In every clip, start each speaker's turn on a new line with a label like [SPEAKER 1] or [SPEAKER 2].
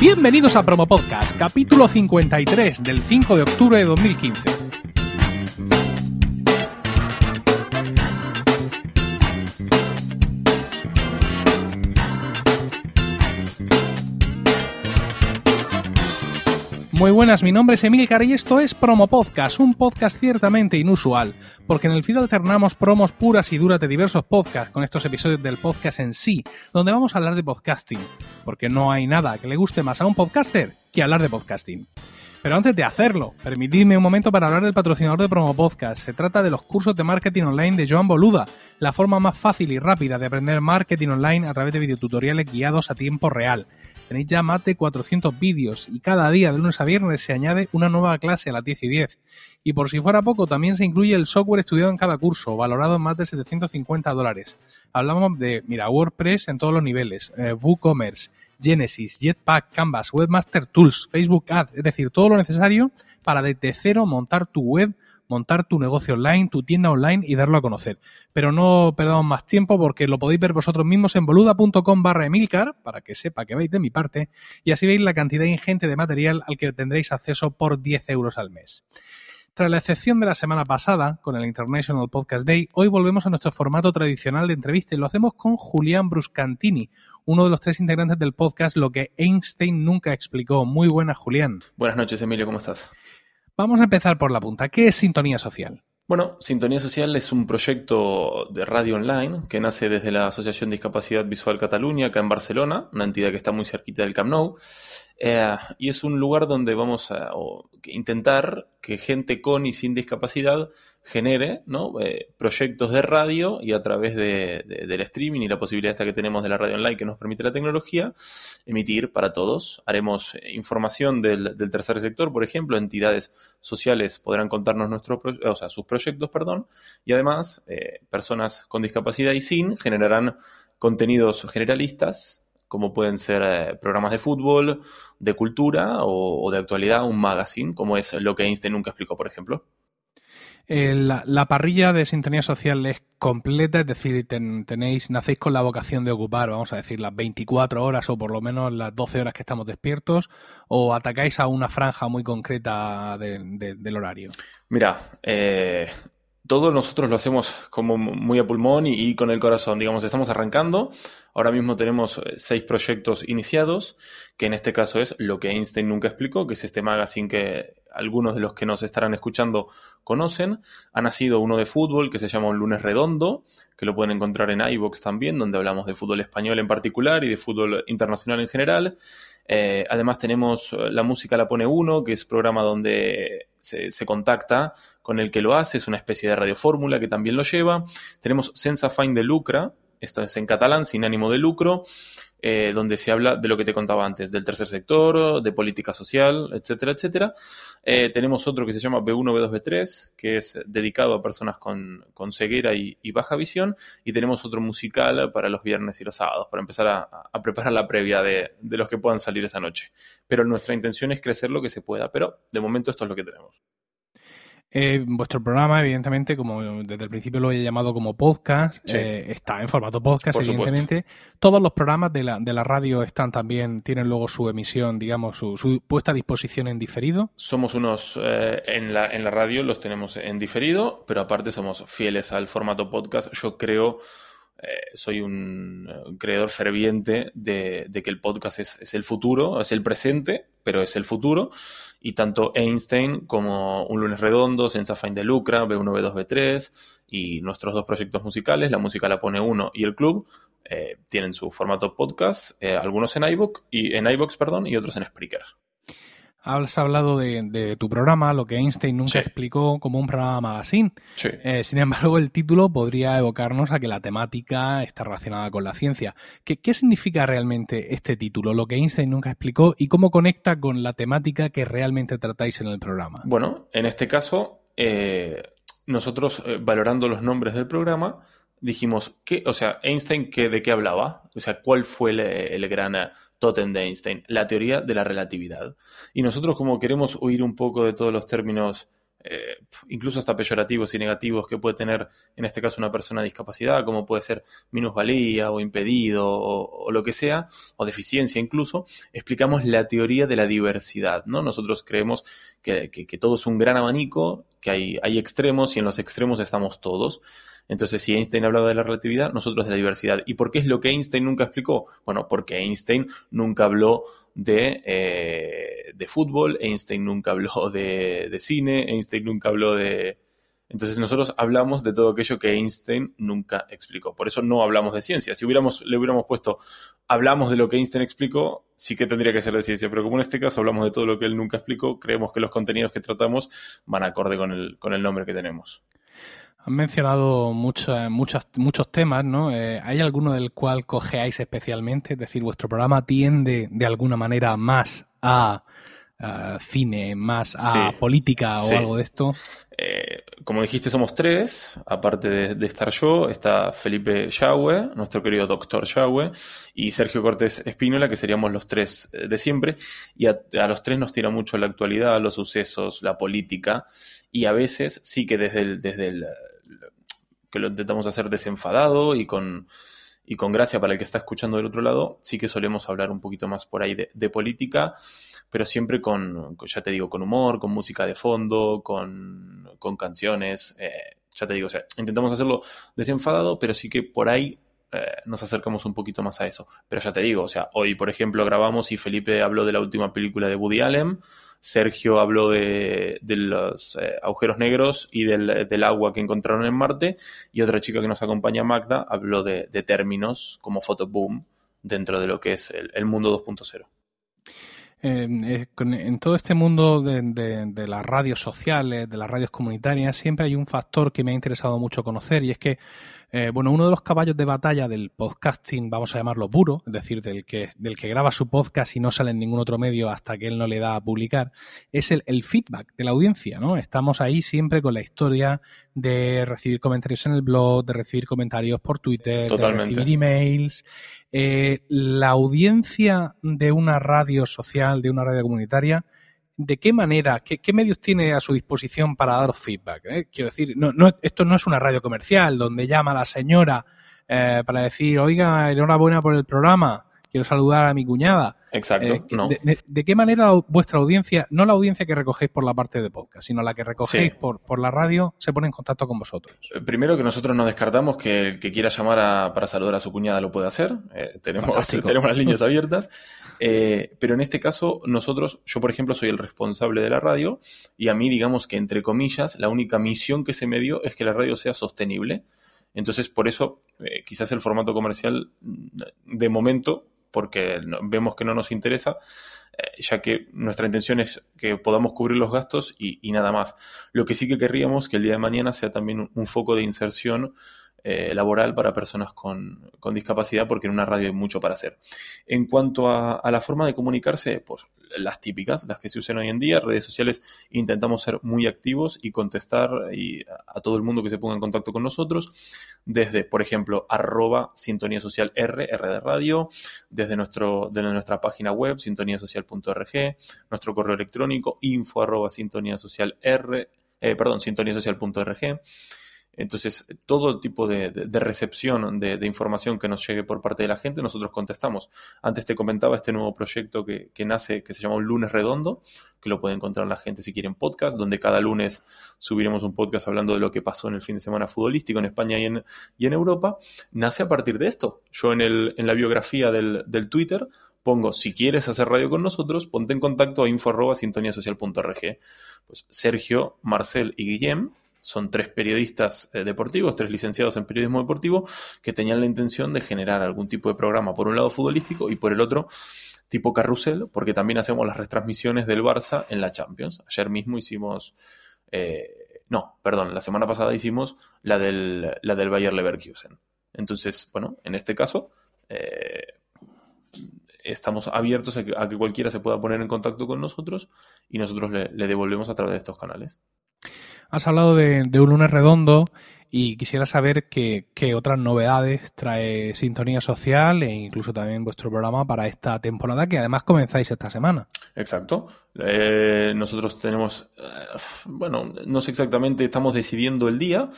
[SPEAKER 1] Bienvenidos a Promo Podcast, capítulo 53 del 5 de octubre de 2015. Muy buenas, mi nombre es Emilcar y esto es Promo Podcast, un podcast ciertamente inusual, porque en el feed alternamos promos puras y duras de diversos podcasts con estos episodios del podcast en sí, donde vamos a hablar de podcasting, porque no hay nada que le guste más a un podcaster que hablar de podcasting. Pero antes de hacerlo, permitidme un momento para hablar del patrocinador de Promo Podcast. Se trata de los cursos de marketing online de Joan Boluda, la forma más fácil y rápida de aprender marketing online a través de videotutoriales guiados a tiempo real. Tenéis ya más de 400 vídeos y cada día de lunes a viernes se añade una nueva clase a las 10 y 10. Y por si fuera poco, también se incluye el software estudiado en cada curso, valorado en más de 750 dólares. Hablamos de, mira, WordPress en todos los niveles, eh, WooCommerce, Genesis, Jetpack, Canvas, Webmaster Tools, Facebook Ads, es decir, todo lo necesario para desde cero montar tu web montar tu negocio online, tu tienda online y darlo a conocer. Pero no perdamos más tiempo porque lo podéis ver vosotros mismos en boluda.com barra Emilcar, para que sepa que veis de mi parte, y así veis la cantidad ingente de material al que tendréis acceso por 10 euros al mes. Tras la excepción de la semana pasada, con el International Podcast Day, hoy volvemos a nuestro formato tradicional de entrevista y lo hacemos con Julián Bruscantini, uno de los tres integrantes del podcast Lo que Einstein nunca explicó. Muy buenas, Julián.
[SPEAKER 2] Buenas noches, Emilio, ¿cómo estás?
[SPEAKER 1] Vamos a empezar por la punta. ¿Qué es Sintonía Social?
[SPEAKER 2] Bueno, Sintonía Social es un proyecto de radio online que nace desde la Asociación Discapacidad Visual Cataluña, acá en Barcelona, una entidad que está muy cerquita del Camp Nou, eh, y es un lugar donde vamos a intentar que gente con y sin discapacidad genere. Eh, proyectos de radio y a través de, del streaming y la posibilidad esta que tenemos de la radio online que nos permite la tecnología, emitir para todos. Haremos eh, información del, tercer sector, por ejemplo, entidades sociales podrán contarnos nuestros, o sea, sus proyectos, perdón, y además personas con discapacidad y sin generarán contenidos generalistas como pueden ser programas de fútbol, de cultura o, o, de actualidad, un magazine, como es lo que Einstein nunca explicó, por ejemplo.
[SPEAKER 1] Eh, la, parrilla de sintonía social es completa, es decir, tenéis, nacéis con la vocación de ocupar, vamos a decir, las 24 horas o por lo menos las 12 horas que estamos despiertos, o atacáis a una franja muy concreta del horario.
[SPEAKER 2] Mira, eh, todo nosotros lo hacemos como muy a pulmón y, con el corazón. Digamos, estamos arrancando. Ahora mismo tenemos eh, seis proyectos iniciados, que en este caso es lo que Einstein nunca explicó, que es este magazine que algunos de los que nos estarán escuchando conocen. Ha nacido uno de fútbol que se llama Un lunes redondo, que lo pueden encontrar en iVox también, donde hablamos de fútbol español en particular y de fútbol internacional en general. Eh, además tenemos eh, La Música la pone uno, que es programa donde se, contacta con el que lo hace, es una especie de radiofórmula que también lo lleva. Tenemos Sensa Fine de Lucra, esto es en catalán, sin ánimo de lucro, eh, donde se habla de lo que te contaba antes, del tercer sector, de política social, etcétera, etcétera. Eh, tenemos otro que se llama B1, B2, B3, que es dedicado a personas con, ceguera y, baja visión, y tenemos otro musical para los viernes y los sábados, para empezar a, preparar la previa de, de los que puedan salir esa noche. Pero nuestra intención es crecer lo que se pueda, pero de momento esto es lo que tenemos.
[SPEAKER 1] Eh, vuestro programa, evidentemente, como desde el principio lo he llamado como podcast, eh, está en formato podcast, evidentemente. Todos los programas de la, de la radio están también, tienen luego su emisión, digamos, su, puesta a disposición en diferido.
[SPEAKER 2] Somos unos, eh, en, la, en la radio los tenemos en diferido, pero aparte somos fieles al formato podcast. Yo creo eh, soy un, creador ferviente de, que el podcast es, el futuro, es el presente, pero es el futuro. Y tanto Einstein como Un lunes redondo, Senza Fine de Lucra, B1, B2, B3 y nuestros dos proyectos musicales, La Música la Pone Uno y El Club, eh, tienen su formato podcast, eh, algunos en iVoox y, en iVoox, perdón, y otros en Spreaker.
[SPEAKER 1] Has hablado de, tu programa, lo que Einstein nunca explicó como un programa magazine. Eh, sin embargo, el título podría evocarnos a que la temática está relacionada con la ciencia. ¿Qué, significa realmente este título, lo que Einstein nunca explicó, y cómo conecta con la temática que realmente tratáis en el programa?
[SPEAKER 2] Bueno, en este caso, eh, nosotros, eh, valorando los nombres del programa, dijimos, ¿qué, o sea, Einstein, ¿qué, ¿de qué hablaba? O sea, ¿cuál fue el, gran eh, totem de Einstein? La teoría de la relatividad. Y nosotros como queremos huir un poco de todos los términos eh, incluso hasta peyorativos y negativos que puede tener en este caso una persona de discapacidad, como puede ser minusvalía o impedido o, lo que sea, o deficiencia incluso, explicamos la teoría de la diversidad. ¿no? Nosotros creemos que, todo es un gran abanico, que hay, hay extremos y en los extremos estamos todos. Entonces, si Einstein hablaba de la relatividad, nosotros de la diversidad. ¿Y por qué es lo que Einstein nunca explicó? Bueno, porque Einstein nunca habló de, eh, de fútbol, Einstein nunca habló de, de, cine, Einstein nunca habló de... Entonces nosotros hablamos de todo aquello que Einstein nunca explicó. Por eso no hablamos de ciencia. Si hubiéramos, le hubiéramos puesto, hablamos de lo que Einstein explicó, sí que tendría que ser de ciencia. Pero como en este caso hablamos de todo lo que él nunca explicó, creemos que los contenidos que tratamos van acorde con el, con el nombre que tenemos.
[SPEAKER 1] Han mencionado muchos, muchos temas, ¿no? Eh, ¿Hay alguno del cual cogeáis especialmente? Es decir, ¿vuestro programa tiende de alguna manera más a, cine, más a política o algo de esto?
[SPEAKER 2] Eh, como dijiste, somos tres. Aparte de, estar yo, está Felipe Yahweh, nuestro querido doctor Yahweh, y Sergio Cortés Espínola, que seríamos los tres eh, de siempre. Y a, los tres nos tira mucho la actualidad, los sucesos, la política. Y a veces sí que desde el, desde el que lo intentamos hacer desenfadado y con, y con gracia para el que está escuchando del otro lado, sí que solemos hablar un poquito más por ahí de, política, pero siempre con, ya te digo, con humor, con música de fondo, con, con canciones. Eh, ya te digo, o sea, intentamos hacerlo desenfadado, pero sí que por ahí eh, nos acercamos un poquito más a eso. Pero ya te digo, o sea, hoy, por ejemplo, grabamos y Felipe habló de la última película de Woody Allen. Sergio habló de, los eh, agujeros negros y del, agua que encontraron en Marte. Y otra chica que nos acompaña, Magda, habló de, términos como photoboom dentro de lo que es el, mundo 2.0.
[SPEAKER 1] Eh, en todo este mundo de, las radios sociales, de las radios comunitarias, siempre hay un factor que me ha interesado mucho conocer y es que eh, bueno, uno de los caballos de batalla del podcasting, vamos a llamarlo puro, es decir, del que, del que graba su podcast y no sale en ningún otro medio hasta que él no le da a publicar, es el, feedback de la audiencia, ¿no? Estamos ahí siempre con la historia de recibir comentarios en el blog, de recibir comentarios por Twitter, de recibir emails. Eh, la audiencia de una radio social, de una radio comunitaria, de qué manera, qué, medios tiene a su disposición para dar feedback. Eh? Quiero decir, no, no, esto no es una radio comercial donde llama la señora eh, para decir, oiga, enhorabuena por el programa, quiero saludar a mi cuñada.
[SPEAKER 2] Exacto. Eh, no.
[SPEAKER 1] de, qué manera vuestra audiencia, no la audiencia que recogéis por la parte de podcast, sino la que recogéis por, por la radio, se pone en contacto con vosotros?
[SPEAKER 2] Primero que nosotros no descartamos que el que quiera llamar para saludar a su cuñada lo puede hacer. tenemos, tenemos las líneas abiertas. Eh, pero en este caso, nosotros, yo por ejemplo soy el responsable de la radio y a mí, digamos que entre comillas, la única misión que se me dio es que la radio sea sostenible. Entonces, por eso, eh, quizás el formato comercial, de momento, porque vemos que no nos interesa, eh, ya que nuestra intención es que podamos cubrir los gastos y, nada más. Lo que sí que querríamos que el día de mañana sea también un foco de inserción eh, laboral para personas con, discapacidad, porque en una radio hay mucho para hacer. En cuanto a, la forma de comunicarse, pues las típicas, las que se usan hoy en día, redes sociales, intentamos ser muy activos y contestar a, todo el mundo que se ponga en contacto con nosotros, desde, por ejemplo, arroba sintonía social R, R de radio, desde, nuestro, desde nuestra página web, sintoniasocial.org, nuestro correo electrónico, info arroba sintonía social R, eh, perdón, sintoniasocial.org. Entonces, todo tipo de, recepción de, información que nos llegue por parte de la gente, nosotros contestamos. Antes te comentaba este nuevo proyecto que, nace, que se llama Un Lunes Redondo, que lo puede encontrar la gente si quieren podcast, donde cada lunes subiremos un podcast hablando de lo que pasó en el fin de semana futbolístico en España y en, y en Europa. Nace a partir de esto. Yo en, el, en la biografía del, del Twitter pongo, si quieres hacer radio con nosotros, ponte en contacto a info.sintoniasocial.org. Pues Sergio, Marcel y Guillem son tres periodistas eh, deportivos, tres licenciados en periodismo deportivo, que tenían la intención de generar algún tipo de programa, por un lado futbolístico y por el otro tipo carrusel, porque también hacemos las retransmisiones del Barça en la Champions. Ayer mismo hicimos, eh, no, perdón, la semana pasada hicimos la del, la del Bayer Leverkusen. Entonces, bueno, en este caso, eh, estamos abiertos a que, cualquiera se pueda poner en contacto con nosotros y nosotros le, le devolvemos a través de estos canales.
[SPEAKER 1] Has hablado de, un lunes redondo y quisiera saber qué, otras novedades trae Sintonía Social e incluso también vuestro programa para esta temporada que además comenzáis esta semana.
[SPEAKER 2] Exacto. Eh, nosotros tenemos, eh, bueno, no sé exactamente, estamos decidiendo el día,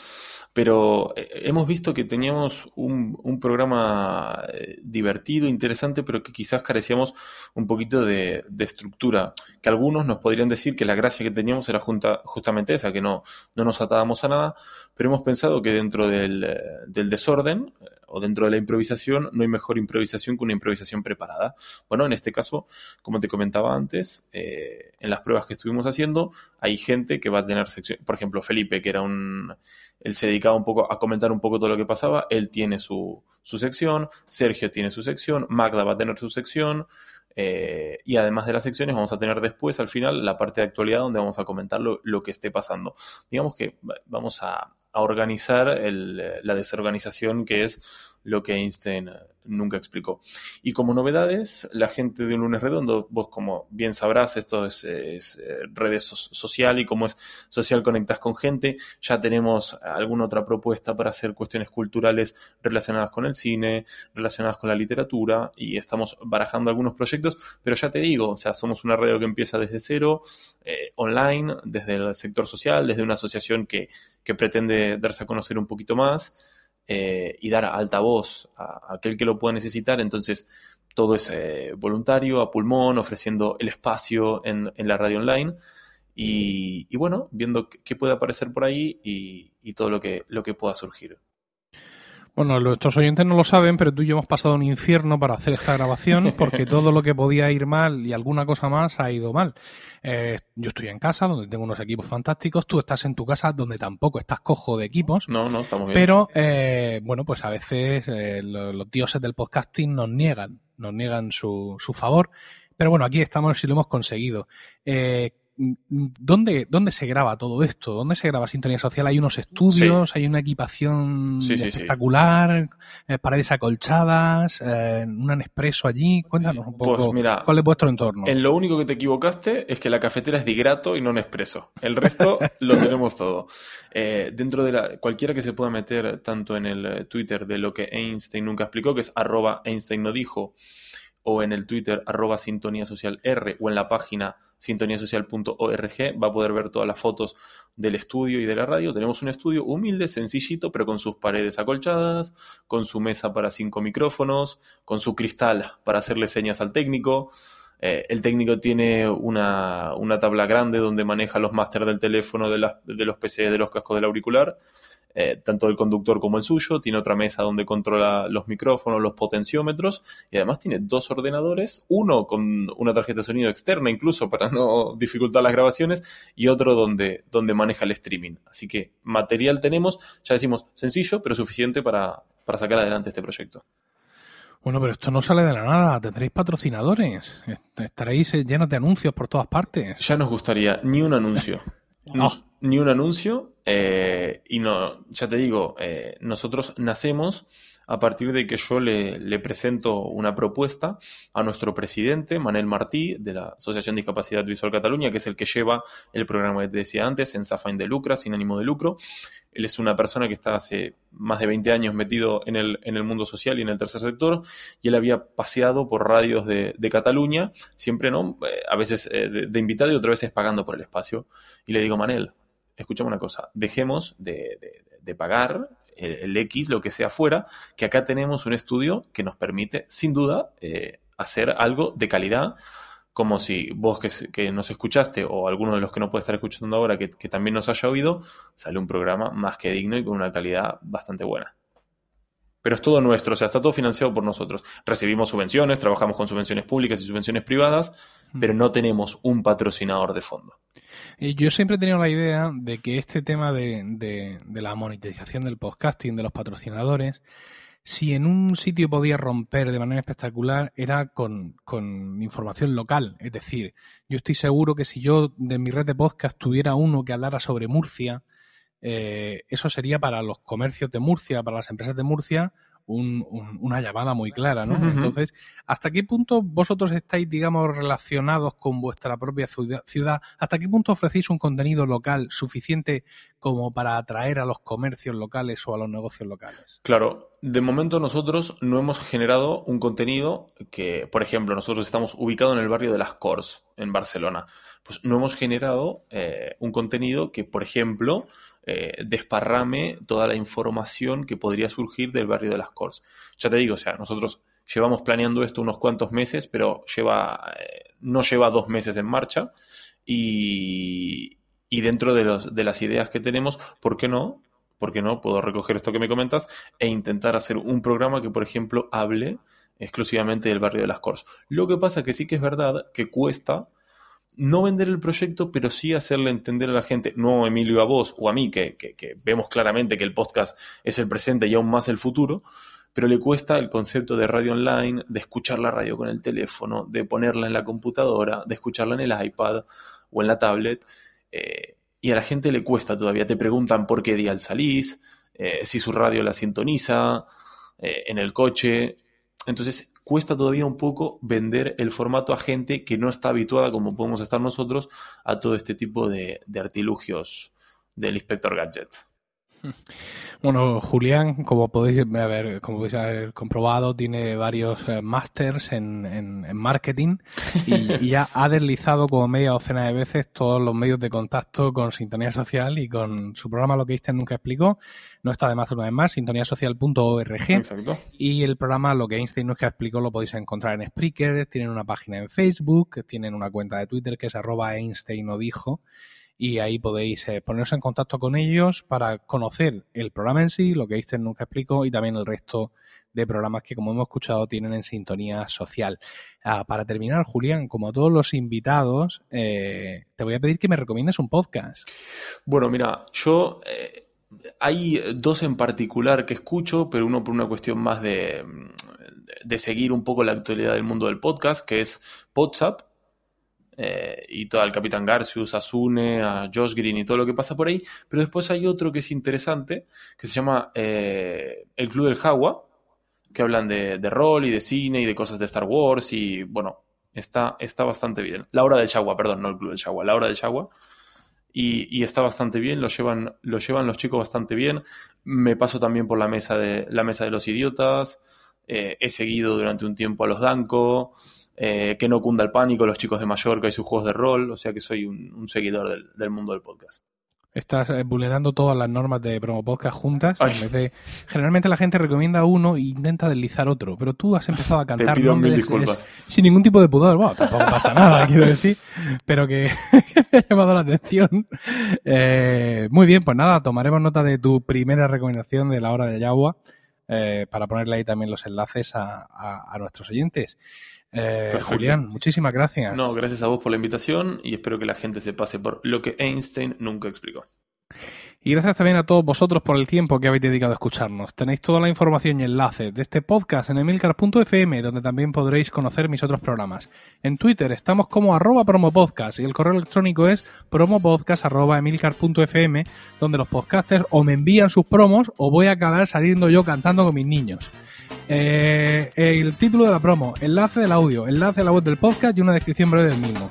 [SPEAKER 2] pero eh, hemos visto que teníamos un, programa divertido, interesante, pero que quizás carecíamos un poquito de, estructura, que algunos nos podrían decir que la gracia que teníamos era justamente esa, que no, no nos atábamos a nada, pero hemos pensado que dentro del, del desorden, o dentro de la improvisación, no hay mejor improvisación que una improvisación preparada. Bueno, en este caso, como te comentaba antes, eh, en las pruebas que estuvimos haciendo, hay gente que va a tener sección, por ejemplo, Felipe, que era un, él se dedicaba un poco a comentar un poco todo lo que pasaba, él tiene su, su sección, Sergio tiene su sección, Magda va a tener su sección, eh, y además de las secciones, vamos a tener después, al final, la parte de actualidad donde vamos a comentar lo, que esté pasando. Digamos que vamos a, organizar la desorganización que es lo que Einstein eh, nunca explicó. Y como novedades, la gente de un lunes redondo, vos como bien sabrás, esto es, eh, redes social y como es social conectas con gente, ya tenemos alguna otra propuesta para hacer cuestiones culturales relacionadas con el cine, relacionadas con la literatura y estamos barajando algunos proyectos, pero ya te digo, o sea, somos una radio que empieza desde cero, eh, online, desde el sector social, desde una asociación que, que pretende darse a conocer un poquito más eh, y dar altavoz a, aquel que lo pueda necesitar. Entonces, todo es eh, voluntario, a pulmón, ofreciendo el espacio en, la radio online. Y, bueno, viendo qué puede aparecer por ahí y, y todo lo que, lo que pueda surgir.
[SPEAKER 1] Bueno, nuestros oyentes no lo saben, pero tú y yo hemos pasado un infierno para hacer esta grabación porque todo lo que podía ir mal y alguna cosa más ha ido mal. Eh, yo estoy en casa, donde tengo unos equipos fantásticos. Tú estás en tu casa, donde tampoco estás cojo de equipos.
[SPEAKER 2] No, no, estamos bien.
[SPEAKER 1] Pero, eh, bueno, pues a veces eh, los, dioses del podcasting nos niegan, nos niegan su, su favor. Pero bueno, aquí estamos y lo hemos conseguido. Eh, ¿Dónde, ¿Dónde se graba todo esto? ¿Dónde se graba Sintonía Social? ¿Hay unos estudios? ¿Hay una equipación espectacular? Eh, ¿Paredes acolchadas? Eh, ¿Un expreso allí? Cuéntanos un poco pues mira, cuál es vuestro entorno.
[SPEAKER 2] En lo único que te equivocaste es que la cafetera es digrato y no expreso. El resto lo tenemos todo. Eh, dentro de la, cualquiera que se pueda meter tanto en el Twitter de lo que Einstein nunca explicó, que es arroba Einstein no dijo, o en el Twitter arroba sintonía social R o en la página sintoniasocial.org va a poder ver todas las fotos del estudio y de la radio. Tenemos un estudio humilde, sencillito, pero con sus paredes acolchadas, con su mesa para cinco micrófonos, con su cristal para hacerle señas al técnico. Eh, el técnico tiene una, tabla grande donde maneja los máster del teléfono, de, de los PC, de los cascos del auricular eh, tanto el conductor como el suyo, tiene otra mesa donde controla los micrófonos, los potenciómetros y además tiene dos ordenadores, uno con una tarjeta de sonido externa incluso para no dificultar las grabaciones y otro donde, donde maneja el streaming. Así que material tenemos, ya decimos, sencillo pero suficiente para, para sacar adelante este proyecto.
[SPEAKER 1] Bueno, pero esto no sale de la nada. Tendréis patrocinadores. Estaréis llenos de anuncios por todas partes.
[SPEAKER 2] Ya nos gustaría ni un anuncio. no. Ni un anuncio. Eh, y no, ya te digo, eh, nosotros nacemos a partir de que yo le, presento una propuesta a nuestro presidente, Manel Martí, de la Asociación Discapacidad Visual Cataluña, que es el que lleva el programa que te decía antes, en Safain de Lucra, sin ánimo de lucro. Él es una persona que está hace más de 20 años metido en el, mundo social y en el tercer sector, y él había paseado por radios de, Cataluña, siempre no, eh, a veces de, invitado y otras veces pagando por el espacio. Y le digo, Manel, escuchame una cosa, dejemos de, pagar el, X, lo que sea fuera, que acá tenemos un estudio que nos permite, sin duda, eh, hacer algo de calidad, como si vos que, nos escuchaste o alguno de los que no puede estar escuchando ahora que, que también nos haya oído, sale un programa más que digno y con una calidad bastante buena. Pero es todo nuestro, o sea, está todo financiado por nosotros. Recibimos subvenciones, trabajamos con subvenciones públicas y subvenciones privadas, pero no tenemos un patrocinador de fondo.
[SPEAKER 1] Yo siempre he tenido la idea de que este tema de, la monetización del podcasting, de los patrocinadores, si en un sitio podía romper de manera espectacular era con, información local. Es decir, yo estoy seguro que si yo de mi red de podcast tuviera uno que hablara sobre Murcia, eh, eso sería para los comercios de Murcia, para las empresas de Murcia, una llamada muy clara, ¿no? Entonces, ¿hasta qué punto vosotros estáis, digamos, relacionados con vuestra propia ciudad? ¿Hasta qué punto ofrecéis un contenido local suficiente como para atraer a los comercios locales o a los negocios locales?
[SPEAKER 2] Claro, de momento nosotros no hemos generado un contenido que, por ejemplo, nosotros estamos ubicados en el barrio de Las Cors, en Barcelona. Pues no hemos generado eh, un contenido que, por ejemplo, eh, desparrame toda la información que podría surgir del barrio de las Cors. Ya te digo, o sea, nosotros llevamos planeando esto unos cuantos meses, pero lleva, eh, no lleva dos meses en marcha y, dentro de, los, de las ideas que tenemos, ¿por qué no? ¿Por qué no? Puedo recoger esto que me comentas e intentar hacer un programa que, por ejemplo, hable exclusivamente del barrio de las Cors. Lo que pasa que sí que es verdad que cuesta no vender el proyecto, pero sí hacerle entender a la gente, no Emilio a vos o a mí, que, vemos claramente que el podcast es el presente y aún más el futuro, pero le cuesta el concepto de radio online, de escuchar la radio con el teléfono, de ponerla en la computadora, de escucharla en el iPad o en la tablet. Eh, y a la gente le cuesta todavía. Te preguntan por qué día salís, eh, si su radio la sintoniza, eh, en el coche. Entonces cuesta todavía un poco vender el formato a gente que no está habituada, como podemos estar nosotros, a todo este tipo de, de artilugios del Inspector Gadget.
[SPEAKER 1] Bueno, Julián, como podéis haber, como podéis haber comprobado, tiene varios eh, másters en, en, marketing y, ya ha deslizado como media docena de veces todos los medios de contacto con Sintonía Social y con su programa Lo que Einstein nunca explicó. No está de más una vez más, sintoniasocial.org. Exacto. Y el programa Lo que Einstein nunca explicó lo podéis encontrar en Spreaker, tienen una página en Facebook, tienen una cuenta de Twitter que es arroba Einstein o dijo y ahí podéis eh, poneros en contacto con ellos para conocer el programa en sí, lo que Einstein nunca explicó y también el resto de programas que, como hemos escuchado, tienen en sintonía social. Ah, para terminar, Julián, como todos los invitados, eh, te voy a pedir que me recomiendes un podcast.
[SPEAKER 2] Bueno, mira, yo... Eh, hay dos en particular que escucho, pero uno por una cuestión más de, de seguir un poco la actualidad del mundo del podcast, que es WhatsApp, eh, y todo el Capitán Garcius, a Sune, a Josh Green y todo lo que pasa por ahí. Pero después hay otro que es interesante, que se llama eh, El Club del Jagua, que hablan de, rol y de cine y de cosas de Star Wars y bueno, está, está bastante bien. La hora del Jagua, perdón, no el Club del Jagua, la hora del Jagua. Y, está bastante bien, lo llevan, lo llevan los chicos bastante bien. Me paso también por la mesa de, la mesa de los idiotas. Eh, he seguido durante un tiempo a los Danco. Eh, que no cunda el pánico, los chicos de Mallorca y sus juegos de rol, o sea que soy un, seguidor del, mundo del podcast.
[SPEAKER 1] Estás eh, vulnerando todas las normas de promo podcast juntas. generalmente la gente recomienda uno e intenta deslizar otro, pero tú has empezado a cantar
[SPEAKER 2] Te pido mil disculpas.
[SPEAKER 1] sin ningún tipo de pudor. Bueno, tampoco pasa nada, quiero decir, pero que, me ha llamado la atención. Eh, muy bien, pues nada, tomaremos nota de tu primera recomendación de la hora de Yagua para ponerle ahí también los enlaces a nuestros oyentes. Eh, Julián, muchísimas gracias.
[SPEAKER 2] No, gracias a vos por la invitación y espero que la gente se pase por lo que Einstein nunca explicó.
[SPEAKER 1] Y gracias también a todos vosotros por el tiempo que habéis dedicado a escucharnos. Tenéis toda la información y enlaces de este podcast en emilcar.fm, donde también podréis conocer mis otros programas. En Twitter estamos como arroba promopodcast y el correo electrónico es promopodcast.emilcar.fm, donde los podcasters o me envían sus promos o voy a acabar saliendo yo cantando con mis niños. Eh, el título de la promo, enlace del audio, enlace a la web del podcast y una descripción breve del mismo.